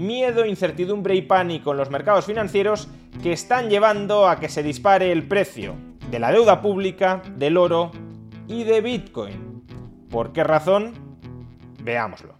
Miedo, incertidumbre y pánico en los mercados financieros que están llevando a que se dispare el precio de la deuda pública, del oro y de Bitcoin. ¿Por qué razón? Veámoslo.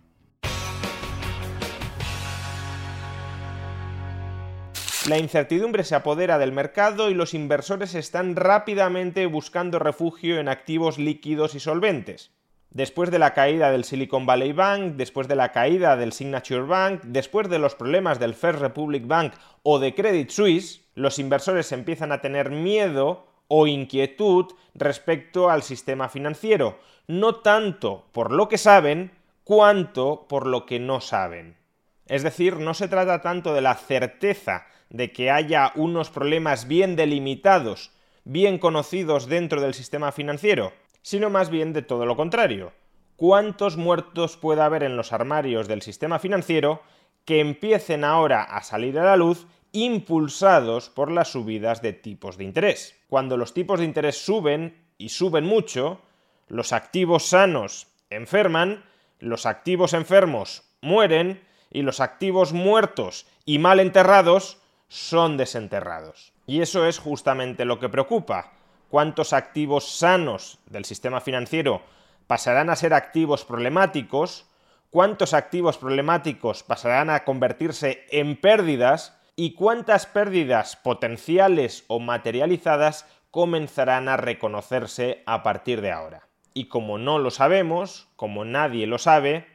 La incertidumbre se apodera del mercado y los inversores están rápidamente buscando refugio en activos líquidos y solventes. Después de la caída del Silicon Valley Bank, después de la caída del Signature Bank, después de los problemas del First Republic Bank o de Credit Suisse, los inversores empiezan a tener miedo o inquietud respecto al sistema financiero, no tanto por lo que saben, cuanto por lo que no saben. Es decir, no se trata tanto de la certeza de que haya unos problemas bien delimitados, bien conocidos dentro del sistema financiero, sino más bien de todo lo contrario. ¿Cuántos muertos puede haber en los armarios del sistema financiero que empiecen ahora a salir a la luz impulsados por las subidas de tipos de interés? Cuando los tipos de interés suben, y suben mucho, los activos sanos enferman, los activos enfermos mueren, y los activos muertos y mal enterrados son desenterrados. Y eso es justamente lo que preocupa cuántos activos sanos del sistema financiero pasarán a ser activos problemáticos, cuántos activos problemáticos pasarán a convertirse en pérdidas y cuántas pérdidas potenciales o materializadas comenzarán a reconocerse a partir de ahora. Y como no lo sabemos, como nadie lo sabe,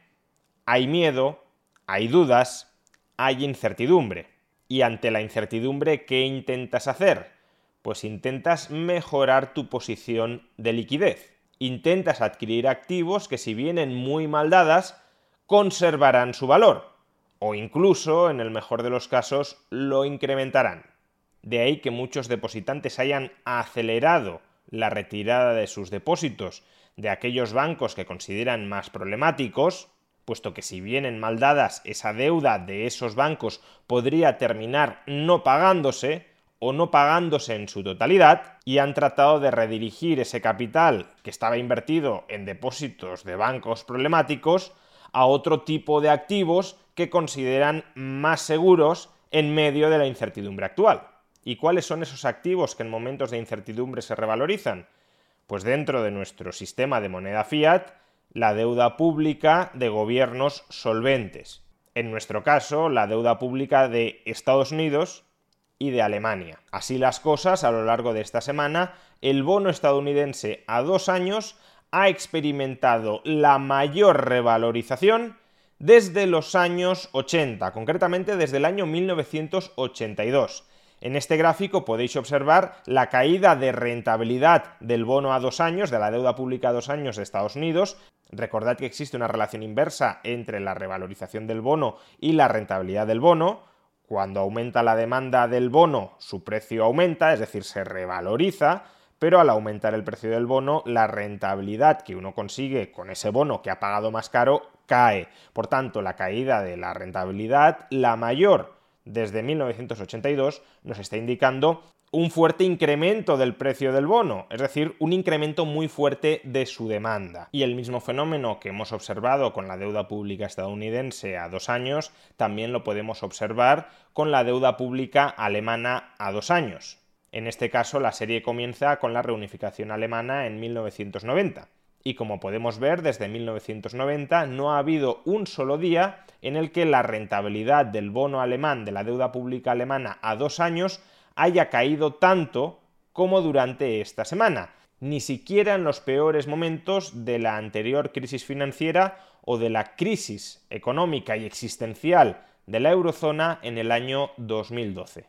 hay miedo, hay dudas, hay incertidumbre. Y ante la incertidumbre, ¿qué intentas hacer? Pues intentas mejorar tu posición de liquidez. Intentas adquirir activos que si vienen muy mal dadas, conservarán su valor. O incluso, en el mejor de los casos, lo incrementarán. De ahí que muchos depositantes hayan acelerado la retirada de sus depósitos de aquellos bancos que consideran más problemáticos, puesto que si vienen mal dadas esa deuda de esos bancos podría terminar no pagándose, o no pagándose en su totalidad y han tratado de redirigir ese capital que estaba invertido en depósitos de bancos problemáticos a otro tipo de activos que consideran más seguros en medio de la incertidumbre actual. ¿Y cuáles son esos activos que en momentos de incertidumbre se revalorizan? Pues dentro de nuestro sistema de moneda fiat, la deuda pública de gobiernos solventes. En nuestro caso, la deuda pública de Estados Unidos y de Alemania. Así las cosas, a lo largo de esta semana, el bono estadounidense a dos años ha experimentado la mayor revalorización desde los años 80, concretamente desde el año 1982. En este gráfico podéis observar la caída de rentabilidad del bono a dos años, de la deuda pública a dos años de Estados Unidos. Recordad que existe una relación inversa entre la revalorización del bono y la rentabilidad del bono. Cuando aumenta la demanda del bono, su precio aumenta, es decir, se revaloriza, pero al aumentar el precio del bono, la rentabilidad que uno consigue con ese bono que ha pagado más caro cae. Por tanto, la caída de la rentabilidad, la mayor desde 1982, nos está indicando un fuerte incremento del precio del bono, es decir, un incremento muy fuerte de su demanda. Y el mismo fenómeno que hemos observado con la deuda pública estadounidense a dos años, también lo podemos observar con la deuda pública alemana a dos años. En este caso, la serie comienza con la reunificación alemana en 1990 y como podemos ver desde 1990 no ha habido un solo día en el que la rentabilidad del bono alemán de la deuda pública alemana a dos años haya caído tanto como durante esta semana, ni siquiera en los peores momentos de la anterior crisis financiera o de la crisis económica y existencial de la eurozona en el año 2012.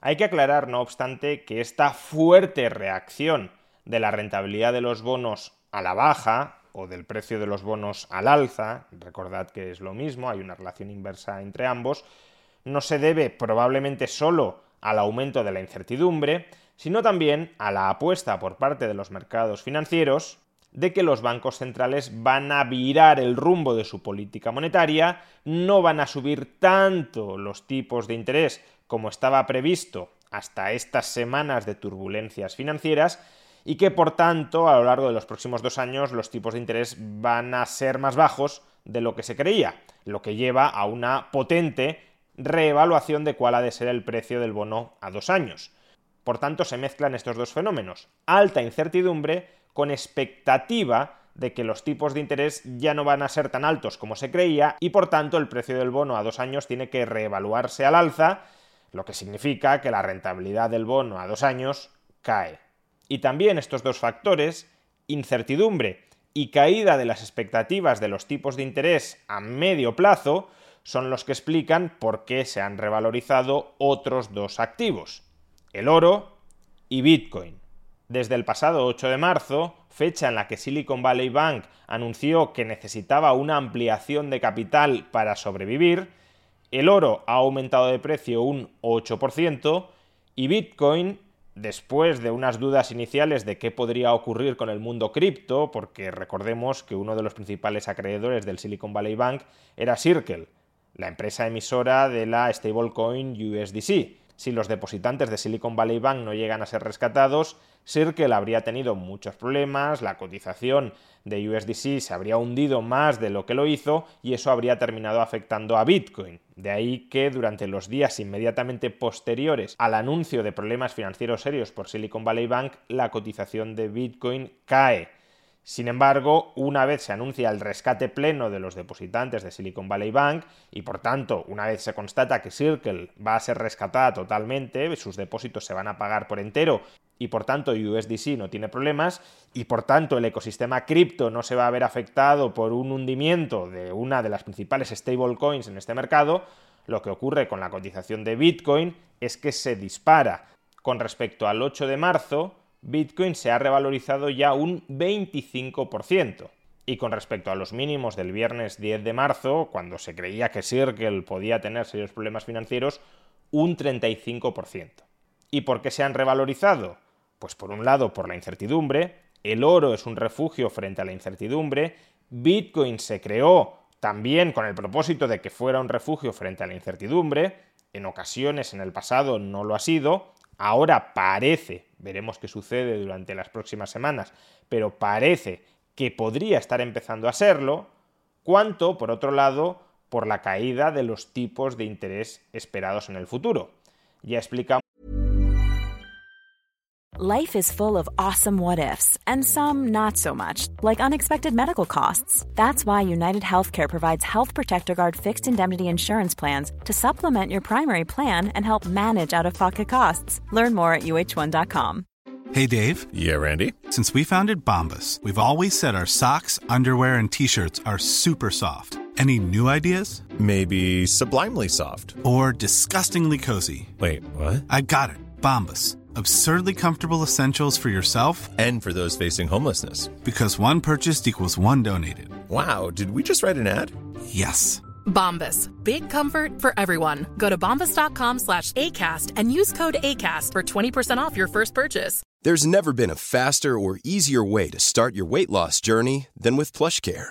Hay que aclarar, no obstante, que esta fuerte reacción de la rentabilidad de los bonos a la baja, o del precio de los bonos al alza, recordad que es lo mismo, hay una relación inversa entre ambos, no se debe probablemente solo al aumento de la incertidumbre, sino también a la apuesta por parte de los mercados financieros de que los bancos centrales van a virar el rumbo de su política monetaria, no van a subir tanto los tipos de interés como estaba previsto hasta estas semanas de turbulencias financieras, y que por tanto a lo largo de los próximos dos años los tipos de interés van a ser más bajos de lo que se creía, lo que lleva a una potente reevaluación de cuál ha de ser el precio del bono a dos años. Por tanto, se mezclan estos dos fenómenos, alta incertidumbre con expectativa de que los tipos de interés ya no van a ser tan altos como se creía y por tanto el precio del bono a dos años tiene que reevaluarse al alza, lo que significa que la rentabilidad del bono a dos años cae. Y también estos dos factores, incertidumbre y caída de las expectativas de los tipos de interés a medio plazo, son los que explican por qué se han revalorizado otros dos activos, el oro y Bitcoin. Desde el pasado 8 de marzo, fecha en la que Silicon Valley Bank anunció que necesitaba una ampliación de capital para sobrevivir, el oro ha aumentado de precio un 8% y Bitcoin después de unas dudas iniciales de qué podría ocurrir con el mundo cripto, porque recordemos que uno de los principales acreedores del Silicon Valley Bank era Circle, la empresa emisora de la stablecoin USDC. Si los depositantes de Silicon Valley Bank no llegan a ser rescatados, Circle habría tenido muchos problemas, la cotización de USDC se habría hundido más de lo que lo hizo y eso habría terminado afectando a Bitcoin. De ahí que durante los días inmediatamente posteriores al anuncio de problemas financieros serios por Silicon Valley Bank, la cotización de Bitcoin cae. Sin embargo, una vez se anuncia el rescate pleno de los depositantes de Silicon Valley Bank y por tanto, una vez se constata que Circle va a ser rescatada totalmente, sus depósitos se van a pagar por entero y por tanto USDC no tiene problemas y por tanto el ecosistema cripto no se va a ver afectado por un hundimiento de una de las principales stablecoins en este mercado, lo que ocurre con la cotización de Bitcoin es que se dispara. Con respecto al 8 de marzo, Bitcoin se ha revalorizado ya un 25%. Y con respecto a los mínimos del viernes 10 de marzo, cuando se creía que Circle podía tener serios problemas financieros, un 35%. ¿Y por qué se han revalorizado? Pues por un lado por la incertidumbre, el oro es un refugio frente a la incertidumbre, Bitcoin se creó también con el propósito de que fuera un refugio frente a la incertidumbre, en ocasiones en el pasado no lo ha sido, ahora parece, veremos qué sucede durante las próximas semanas, pero parece que podría estar empezando a serlo, cuanto, por otro lado, por la caída de los tipos de interés esperados en el futuro. Ya explicamos Life is full of awesome what ifs, and some not so much, like unexpected medical costs. That's why United Healthcare provides Health Protector Guard fixed indemnity insurance plans to supplement your primary plan and help manage out of pocket costs. Learn more at uh1.com. Hey, Dave. Yeah, Randy. Since we founded Bombus, we've always said our socks, underwear, and t shirts are super soft. Any new ideas? Maybe sublimely soft. Or disgustingly cozy. Wait, what? I got it. Bombus Absurdly comfortable essentials for yourself and for those facing homelessness. Because one purchased equals one donated. Wow, did we just write an ad? Yes. Bombas. Big comfort for everyone. Go to bombas.com slash ACAST and use code ACAST for 20% off your first purchase. There's never been a faster or easier way to start your weight loss journey than with PlushCare.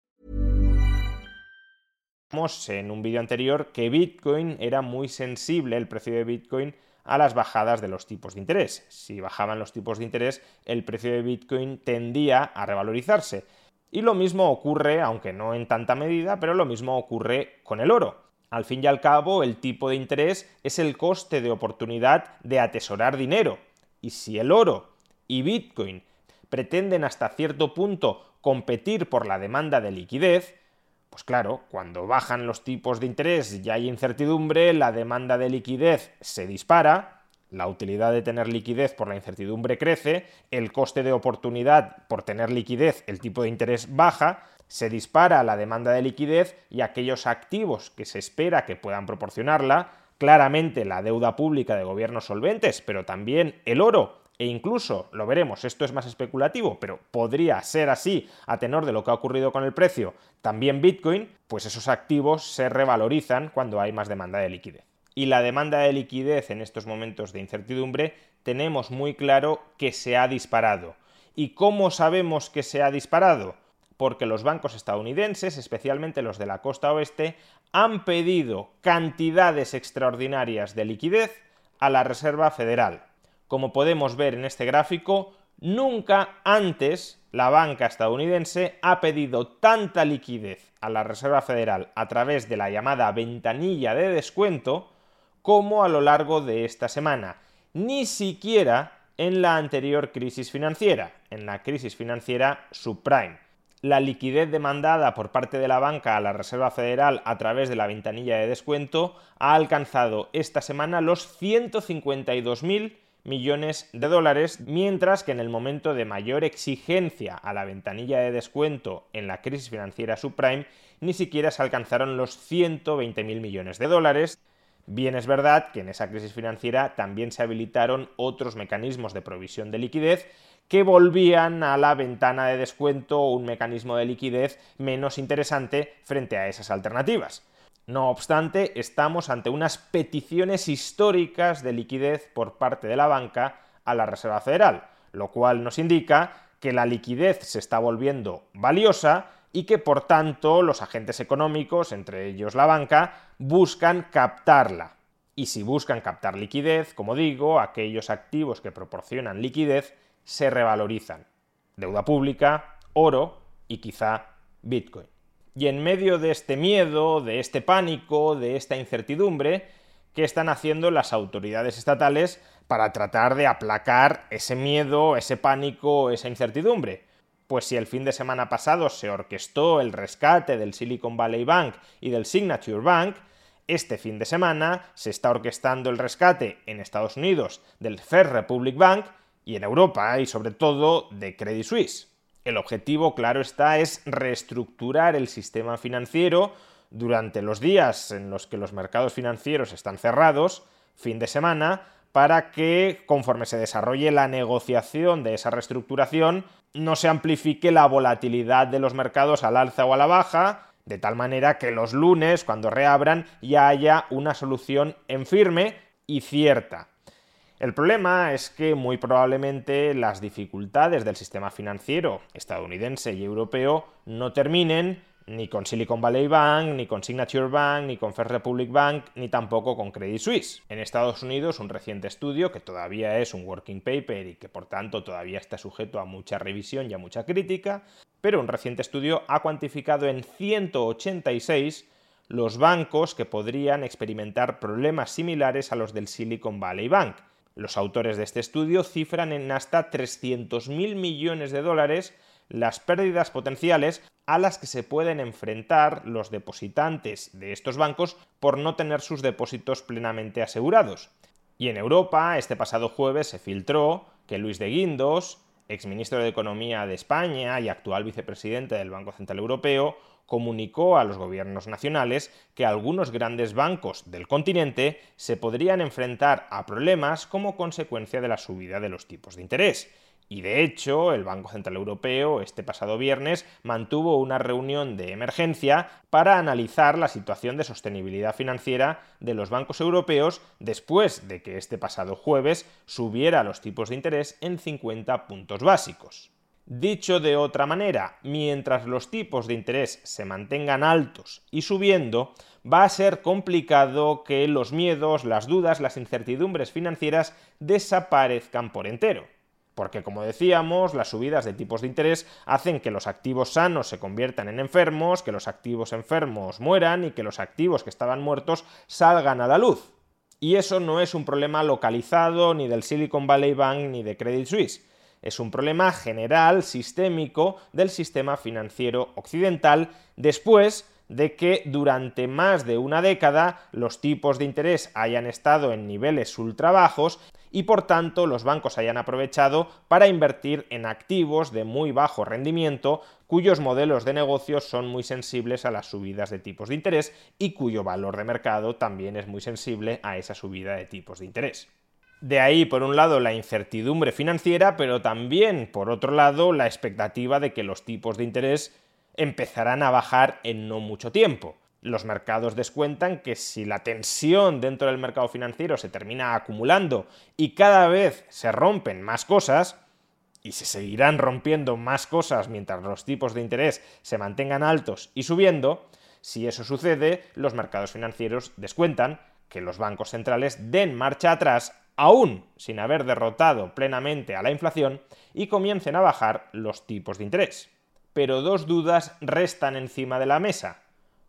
En un vídeo anterior que Bitcoin era muy sensible, el precio de Bitcoin, a las bajadas de los tipos de interés. Si bajaban los tipos de interés, el precio de Bitcoin tendía a revalorizarse. Y lo mismo ocurre, aunque no en tanta medida, pero lo mismo ocurre con el oro. Al fin y al cabo, el tipo de interés es el coste de oportunidad de atesorar dinero. Y si el oro y Bitcoin pretenden hasta cierto punto competir por la demanda de liquidez, Pues claro, cuando bajan los tipos de interés y hay incertidumbre, la demanda de liquidez se dispara, la utilidad de tener liquidez por la incertidumbre crece, el coste de oportunidad por tener liquidez, el tipo de interés baja, se dispara la demanda de liquidez y aquellos activos que se espera que puedan proporcionarla, claramente la deuda pública de gobiernos solventes, pero también el oro e incluso, lo veremos, esto es más especulativo, pero podría ser así a tenor de lo que ha ocurrido con el precio, también Bitcoin, pues esos activos se revalorizan cuando hay más demanda de liquidez. Y la demanda de liquidez en estos momentos de incertidumbre tenemos muy claro que se ha disparado. ¿Y cómo sabemos que se ha disparado? porque los bancos estadounidenses, especialmente los de la costa oeste, han pedido cantidades extraordinarias de liquidez a la Reserva Federal. Como podemos ver en este gráfico, nunca antes la banca estadounidense ha pedido tanta liquidez a la Reserva Federal a través de la llamada ventanilla de descuento como a lo largo de esta semana. Ni siquiera en la anterior crisis financiera, en la crisis financiera subprime la liquidez demandada por parte de la banca a la Reserva Federal a través de la ventanilla de descuento ha alcanzado esta semana los 152.000 millones de dólares, mientras que en el momento de mayor exigencia a la ventanilla de descuento en la crisis financiera subprime ni siquiera se alcanzaron los 120.000 millones de dólares. Bien es verdad que en esa crisis financiera también se habilitaron otros mecanismos de provisión de liquidez que volvían a la ventana de descuento un mecanismo de liquidez menos interesante frente a esas alternativas. No obstante, estamos ante unas peticiones históricas de liquidez por parte de la banca a la Reserva Federal, lo cual nos indica que la liquidez se está volviendo valiosa y que por tanto los agentes económicos, entre ellos la banca, buscan captarla. Y si buscan captar liquidez, como digo, aquellos activos que proporcionan liquidez se revalorizan. Deuda pública, oro y quizá Bitcoin. Y en medio de este miedo, de este pánico, de esta incertidumbre, ¿qué están haciendo las autoridades estatales para tratar de aplacar ese miedo, ese pánico, esa incertidumbre? Pues si el fin de semana pasado se orquestó el rescate del Silicon Valley Bank y del Signature Bank, este fin de semana se está orquestando el rescate en Estados Unidos del First Republic Bank y en Europa y sobre todo de Credit Suisse. El objetivo, claro está, es reestructurar el sistema financiero durante los días en los que los mercados financieros están cerrados, fin de semana, para que, conforme se desarrolle la negociación de esa reestructuración, no se amplifique la volatilidad de los mercados al alza o a la baja, de tal manera que los lunes, cuando reabran, ya haya una solución en firme y cierta. El problema es que muy probablemente las dificultades del sistema financiero estadounidense y europeo no terminen ni con Silicon Valley Bank, ni con Signature Bank, ni con First Republic Bank, ni tampoco con Credit Suisse. En Estados Unidos, un reciente estudio, que todavía es un working paper y que por tanto todavía está sujeto a mucha revisión y a mucha crítica, pero un reciente estudio ha cuantificado en 186 los bancos que podrían experimentar problemas similares a los del Silicon Valley Bank los autores de este estudio cifran en hasta 300.000 millones de dólares las pérdidas potenciales a las que se pueden enfrentar los depositantes de estos bancos por no tener sus depósitos plenamente asegurados. Y en Europa, este pasado jueves se filtró que Luis de Guindos, exministro de Economía de España y actual vicepresidente del Banco Central Europeo, comunicó a los gobiernos nacionales que algunos grandes bancos del continente se podrían enfrentar a problemas como consecuencia de la subida de los tipos de interés. Y de hecho, el Banco Central Europeo este pasado viernes mantuvo una reunión de emergencia para analizar la situación de sostenibilidad financiera de los bancos europeos después de que este pasado jueves subiera los tipos de interés en 50 puntos básicos. Dicho de otra manera, mientras los tipos de interés se mantengan altos y subiendo, va a ser complicado que los miedos, las dudas, las incertidumbres financieras desaparezcan por entero. Porque, como decíamos, las subidas de tipos de interés hacen que los activos sanos se conviertan en enfermos, que los activos enfermos mueran y que los activos que estaban muertos salgan a la luz. Y eso no es un problema localizado ni del Silicon Valley Bank ni de Credit Suisse es un problema general, sistémico, del sistema financiero occidental después de que durante más de una década los tipos de interés hayan estado en niveles ultra bajos y por tanto los bancos hayan aprovechado para invertir en activos de muy bajo rendimiento cuyos modelos de negocios son muy sensibles a las subidas de tipos de interés y cuyo valor de mercado también es muy sensible a esa subida de tipos de interés. De ahí, por un lado, la incertidumbre financiera, pero también, por otro lado, la expectativa de que los tipos de interés empezarán a bajar en no mucho tiempo. Los mercados descuentan que si la tensión dentro del mercado financiero se termina acumulando y cada vez se rompen más cosas, y se seguirán rompiendo más cosas mientras los tipos de interés se mantengan altos y subiendo, si eso sucede, los mercados financieros descuentan que los bancos centrales den marcha atrás aún sin haber derrotado plenamente a la inflación y comiencen a bajar los tipos de interés. Pero dos dudas restan encima de la mesa.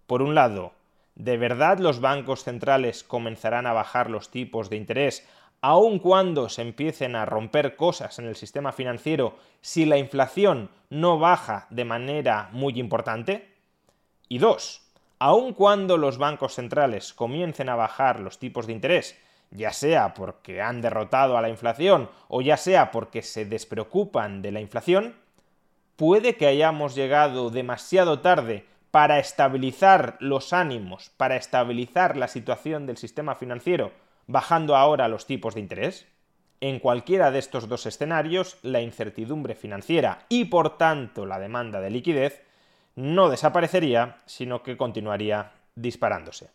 Por un lado, ¿de verdad los bancos centrales comenzarán a bajar los tipos de interés aun cuando se empiecen a romper cosas en el sistema financiero si la inflación no baja de manera muy importante? Y dos, aun cuando los bancos centrales comiencen a bajar los tipos de interés, ya sea porque han derrotado a la inflación o ya sea porque se despreocupan de la inflación, puede que hayamos llegado demasiado tarde para estabilizar los ánimos, para estabilizar la situación del sistema financiero, bajando ahora los tipos de interés? En cualquiera de estos dos escenarios, la incertidumbre financiera y por tanto la demanda de liquidez no desaparecería, sino que continuaría disparándose.